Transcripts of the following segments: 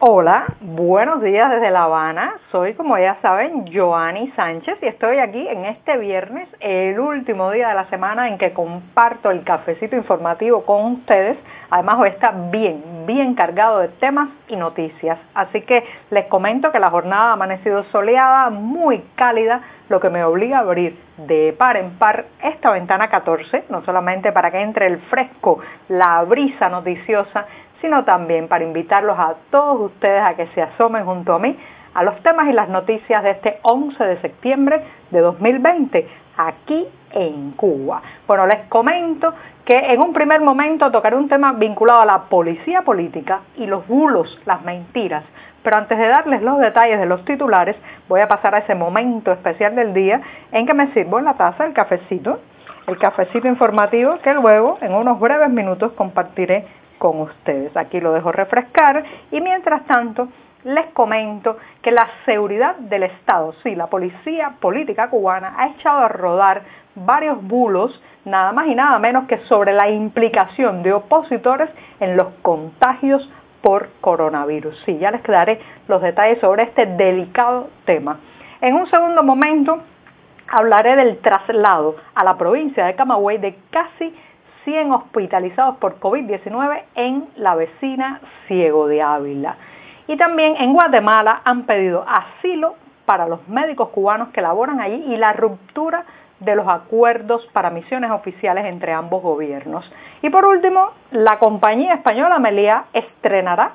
Hola, buenos días desde La Habana. Soy, como ya saben, Joanny Sánchez y estoy aquí en este viernes, el último día de la semana en que comparto el cafecito informativo con ustedes. Además, hoy está bien, bien cargado de temas y noticias. Así que les comento que la jornada ha amanecido soleada, muy cálida, lo que me obliga a abrir de par en par esta ventana 14, no solamente para que entre el fresco, la brisa noticiosa, sino también para invitarlos a todos ustedes a que se asomen junto a mí a los temas y las noticias de este 11 de septiembre de 2020 aquí en Cuba. Bueno, les comento que en un primer momento tocaré un tema vinculado a la policía política y los bulos, las mentiras. Pero antes de darles los detalles de los titulares, voy a pasar a ese momento especial del día en que me sirvo en la taza el cafecito, el cafecito informativo que luego en unos breves minutos compartiré con ustedes. Aquí lo dejo refrescar y mientras tanto les comento que la seguridad del Estado, sí, la policía política cubana ha echado a rodar varios bulos, nada más y nada menos que sobre la implicación de opositores en los contagios por coronavirus. Sí, ya les daré los detalles sobre este delicado tema. En un segundo momento hablaré del traslado a la provincia de Camagüey de casi 100 hospitalizados por COVID-19 en la vecina Ciego de Ávila. Y también en Guatemala han pedido asilo para los médicos cubanos que laboran allí y la ruptura de los acuerdos para misiones oficiales entre ambos gobiernos. Y por último, la compañía española Melia estrenará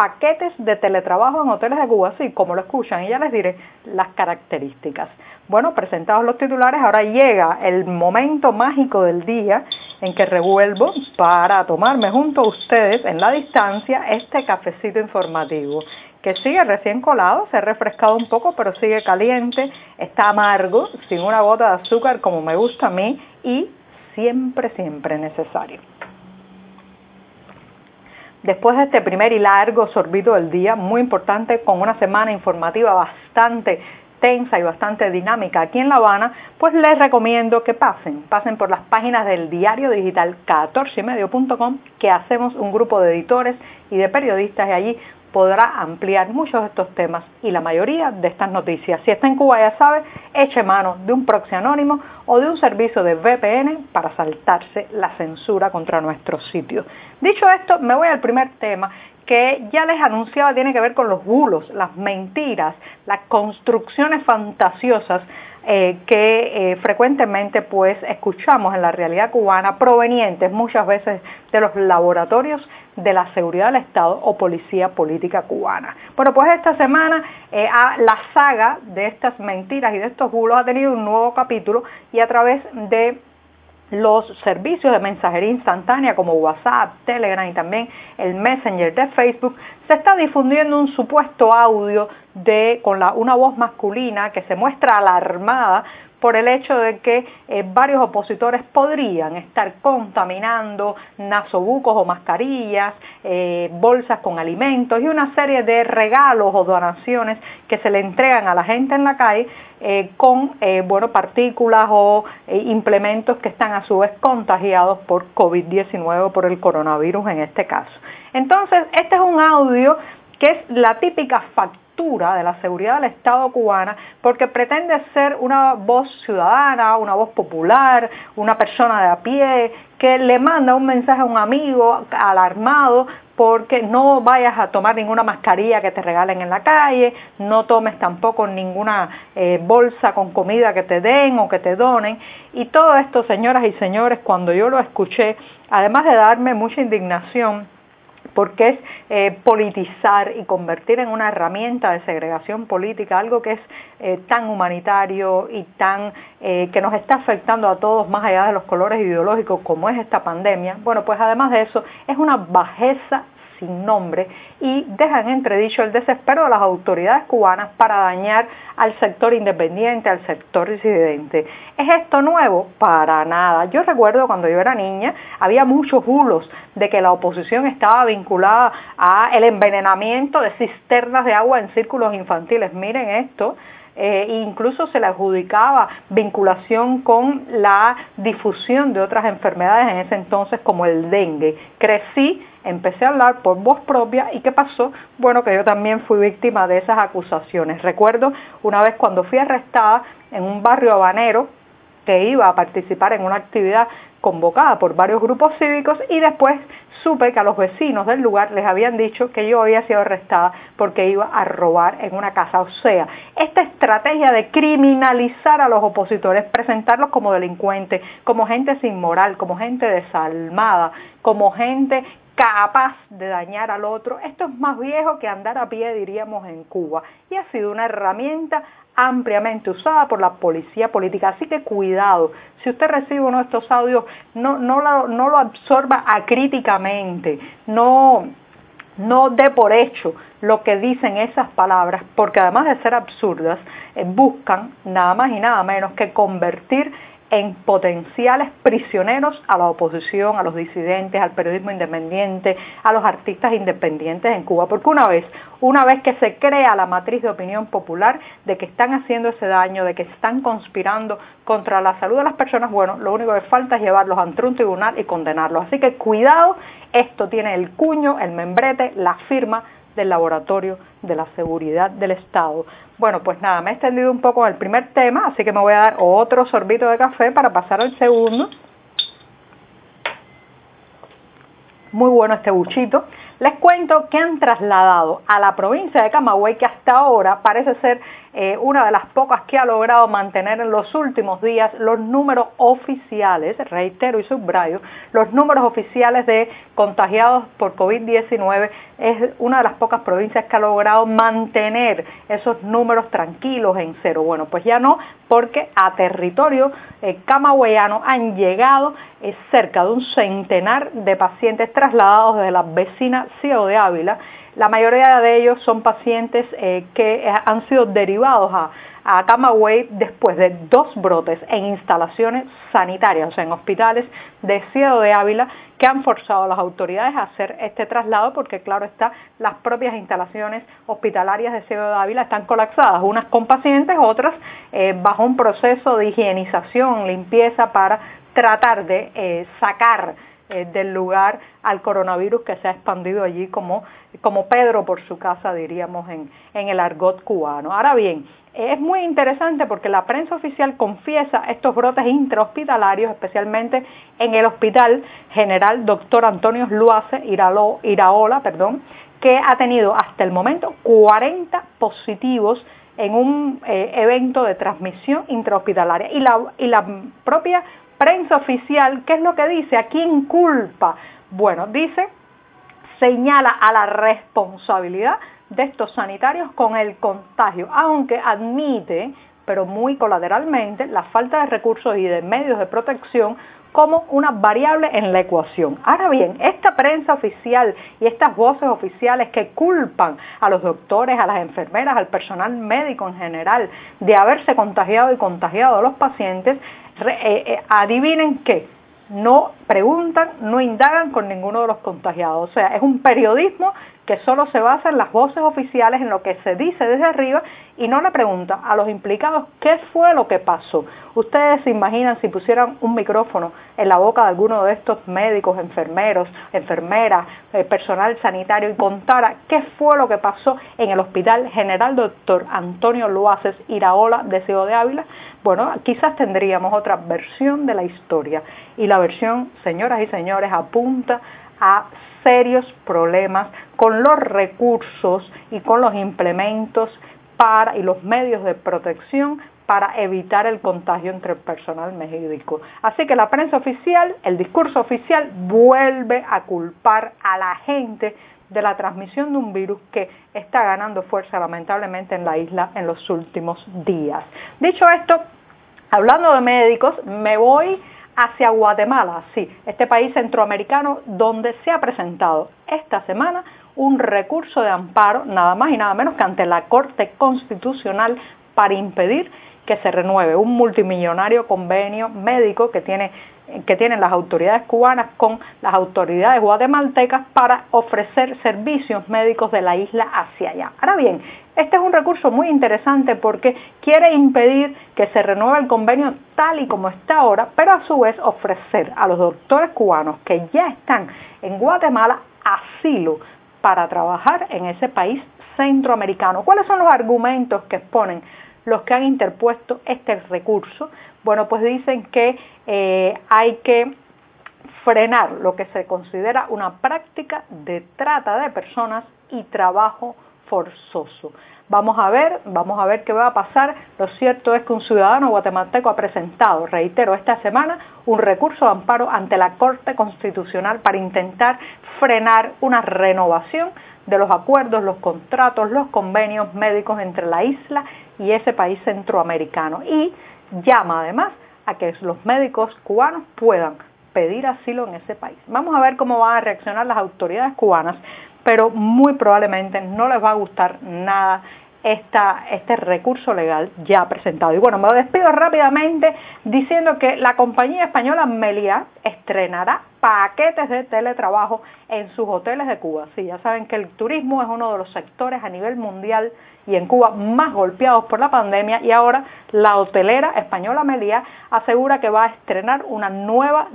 paquetes de teletrabajo en hoteles de Cuba, así como lo escuchan, y ya les diré las características. Bueno, presentados los titulares, ahora llega el momento mágico del día en que revuelvo para tomarme junto a ustedes en la distancia este cafecito informativo que sigue recién colado, se ha refrescado un poco, pero sigue caliente, está amargo, sin una gota de azúcar como me gusta a mí y siempre, siempre necesario. Después de este primer y largo sorbito del día, muy importante, con una semana informativa bastante tensa y bastante dinámica aquí en La Habana, pues les recomiendo que pasen, pasen por las páginas del diario digital 14ymedio.com, que hacemos un grupo de editores y de periodistas y allí podrá ampliar muchos de estos temas y la mayoría de estas noticias. Si está en Cuba, ya sabe, eche mano de un proxy anónimo o de un servicio de VPN para saltarse la censura contra nuestro sitio. Dicho esto, me voy al primer tema que ya les anunciaba tiene que ver con los bulos, las mentiras, las construcciones fantasiosas eh, que eh, frecuentemente pues escuchamos en la realidad cubana provenientes muchas veces de los laboratorios de la seguridad del Estado o policía política cubana. Bueno, pues esta semana eh, la saga de estas mentiras y de estos bulos ha tenido un nuevo capítulo y a través de los servicios de mensajería instantánea como WhatsApp, Telegram y también el Messenger de Facebook, se está difundiendo un supuesto audio con una voz masculina que se muestra alarmada por el hecho de que eh, varios opositores podrían estar contaminando nasobucos o mascarillas, eh, bolsas con alimentos y una serie de regalos o donaciones que se le entregan a la gente en la calle eh, con bueno, partículas o implementos que están a su vez contagiados por COVID-19 o por el coronavirus en este caso. Entonces, este es un audio que es la típica factura de la seguridad del Estado cubana porque pretende ser una voz ciudadana, una voz popular, una persona de a pie que le manda un mensaje a un amigo alarmado porque no vayas a tomar ninguna mascarilla que te regalen en la calle, no tomes tampoco ninguna eh, bolsa con comida que te den o que te donen. Y todo esto, señoras y señores, cuando yo lo escuché, además de darme mucha indignación, porque es eh, politizar y convertir en una herramienta de segregación política algo que es eh, tan humanitario y tan eh, que nos está afectando a todos más allá de los colores ideológicos como es esta pandemia. Bueno, pues además de eso es una bajeza sin nombre y dejan entredicho el desespero de las autoridades cubanas para dañar al sector independiente, al sector disidente. ¿Es esto nuevo? Para nada. Yo recuerdo cuando yo era niña, había muchos bulos de que la oposición estaba vinculada a el envenenamiento de cisternas de agua en círculos infantiles. Miren esto, eh, incluso se le adjudicaba vinculación con la difusión de otras enfermedades en ese entonces como el dengue. Crecí empecé a hablar por voz propia y ¿qué pasó? Bueno, que yo también fui víctima de esas acusaciones. Recuerdo una vez cuando fui arrestada en un barrio habanero que iba a participar en una actividad convocada por varios grupos cívicos y después supe que a los vecinos del lugar les habían dicho que yo había sido arrestada porque iba a robar en una casa. O sea, esta estrategia de criminalizar a los opositores, presentarlos como delincuentes, como gente sin moral, como gente desalmada, como gente capaz de dañar al otro. Esto es más viejo que andar a pie, diríamos, en Cuba. Y ha sido una herramienta ampliamente usada por la policía política. Así que cuidado, si usted recibe uno de estos audios, no, no, lo, absorba acríticamente, no, no dé por hecho lo que dicen esas palabras, porque además de ser absurdas, eh, buscan nada más y nada menos que convertir en potenciales prisioneros a la oposición, a los disidentes, al periodismo independiente, a los artistas independientes en Cuba. Porque una vez, una vez que se crea la matriz de opinión popular de que están haciendo ese daño, de que están conspirando contra la salud de las personas, bueno, lo único que falta es llevarlos ante un tribunal y condenarlos. Así que cuidado, esto tiene el cuño, el membrete, la firma del Laboratorio de la Seguridad del Estado. Bueno, pues nada, me he extendido un poco en el primer tema, así que me voy a dar otro sorbito de café para pasar al segundo. Muy bueno este buchito. Les cuento que han trasladado a la provincia de Camagüey, que hasta ahora parece ser eh, una de las pocas que ha logrado mantener en los últimos días los números oficiales, reitero y subrayo, los números oficiales de contagiados por COVID-19 es una de las pocas provincias que ha logrado mantener esos números tranquilos en cero. Bueno, pues ya no, porque a territorio eh, camagüeyano han llegado eh, cerca de un centenar de pacientes trasladados desde la vecina Ciego de Ávila la mayoría de ellos son pacientes eh, que eh, han sido derivados a, a Camagüey después de dos brotes en instalaciones sanitarias, o sea, en hospitales de Ciego de Ávila, que han forzado a las autoridades a hacer este traslado porque, claro está, las propias instalaciones hospitalarias de Ciego de Ávila están colapsadas, unas con pacientes, otras eh, bajo un proceso de higienización, limpieza para tratar de sacar eh, del lugar al coronavirus que se ha expandido allí como, como Pedro por su casa, diríamos, en, en el argot cubano. Ahora bien, es muy interesante porque la prensa oficial confiesa estos brotes intrahospitalarios, especialmente en el Hospital General Dr. Antonio Luace Iraola, perdón, que ha tenido hasta el momento 40 positivos en un eh, evento de transmisión intrahospitalaria. Y la, y la propia prensa oficial, ¿qué es lo que dice? ¿A quién culpa? Bueno, dice, señala a la responsabilidad de estos sanitarios con el contagio, aunque admite, pero muy colateralmente, la falta de recursos y de medios de protección como una variable en la ecuación. Ahora bien, esta prensa oficial y estas voces oficiales que culpan a los doctores, a las enfermeras, al personal médico en general de haberse contagiado y contagiado a los pacientes, eh, eh, adivinen qué, no preguntan, no indagan con ninguno de los contagiados. O sea, es un periodismo que solo se basa en las voces oficiales, en lo que se dice desde arriba y no le pregunta a los implicados qué fue lo que pasó. Ustedes se imaginan si pusieran un micrófono en la boca de alguno de estos médicos, enfermeros, enfermeras, eh, personal sanitario y contara qué fue lo que pasó en el Hospital General Doctor Antonio Luaces Iraola de Ciudad de Ávila. Bueno, quizás tendríamos otra versión de la historia y la versión, señoras y señores, apunta a serios problemas con los recursos y con los implementos para, y los medios de protección para evitar el contagio entre el personal médico. Así que la prensa oficial, el discurso oficial vuelve a culpar a la gente de la transmisión de un virus que está ganando fuerza lamentablemente en la isla en los últimos días. Dicho esto, hablando de médicos, me voy hacia Guatemala, sí, este país centroamericano donde se ha presentado esta semana un recurso de amparo, nada más y nada menos que ante la Corte Constitucional para impedir que se renueve un multimillonario convenio médico que tiene que tienen las autoridades cubanas con las autoridades guatemaltecas para ofrecer servicios médicos de la isla hacia allá. Ahora bien, este es un recurso muy interesante porque quiere impedir que se renueve el convenio tal y como está ahora, pero a su vez ofrecer a los doctores cubanos que ya están en Guatemala asilo para trabajar en ese país centroamericano. ¿Cuáles son los argumentos que exponen los que han interpuesto este recurso? Bueno, pues dicen que eh, hay que frenar lo que se considera una práctica de trata de personas y trabajo forzoso. Vamos a ver, vamos a ver qué va a pasar. Lo cierto es que un ciudadano guatemalteco ha presentado, reitero, esta semana un recurso de amparo ante la Corte Constitucional para intentar frenar una renovación de los acuerdos, los contratos, los convenios médicos entre la isla y ese país centroamericano. Y llama además a que los médicos cubanos puedan pedir asilo en ese país. Vamos a ver cómo van a reaccionar las autoridades cubanas, pero muy probablemente no les va a gustar nada este recurso legal ya presentado. Y bueno, me despido rápidamente diciendo que la compañía española Meliá estrenará paquetes de teletrabajo en sus hoteles de Cuba. Sí, ya saben que el turismo es uno de los sectores a nivel mundial y en Cuba más golpeados por la pandemia y ahora la hotelera española Meliá asegura que va a estrenar una nueva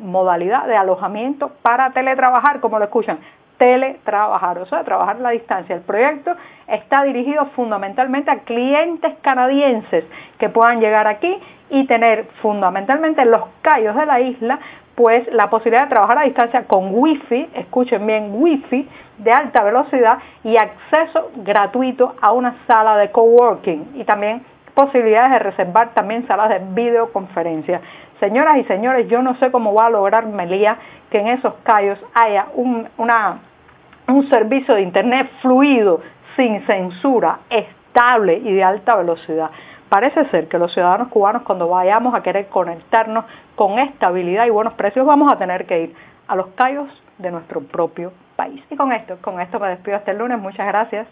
modalidad de alojamiento para teletrabajar, como lo escuchan, teletrabajar, o sea, trabajar a la distancia. El proyecto está dirigido fundamentalmente a clientes canadienses que puedan llegar aquí y tener fundamentalmente en los callos de la isla pues la posibilidad de trabajar a distancia con wifi, escuchen bien, wifi de alta velocidad y acceso gratuito a una sala de coworking y también posibilidades de reservar también salas de videoconferencia. Señoras y señores, yo no sé cómo va a lograr Melía que en esos callos haya un, un servicio de Internet fluido, sin censura, estable y de alta velocidad. Parece ser que los ciudadanos cubanos cuando vayamos a querer conectarnos con estabilidad y buenos precios vamos a tener que ir a los callos de nuestro propio país. Y con esto, con esto me despido hasta el lunes. Muchas gracias.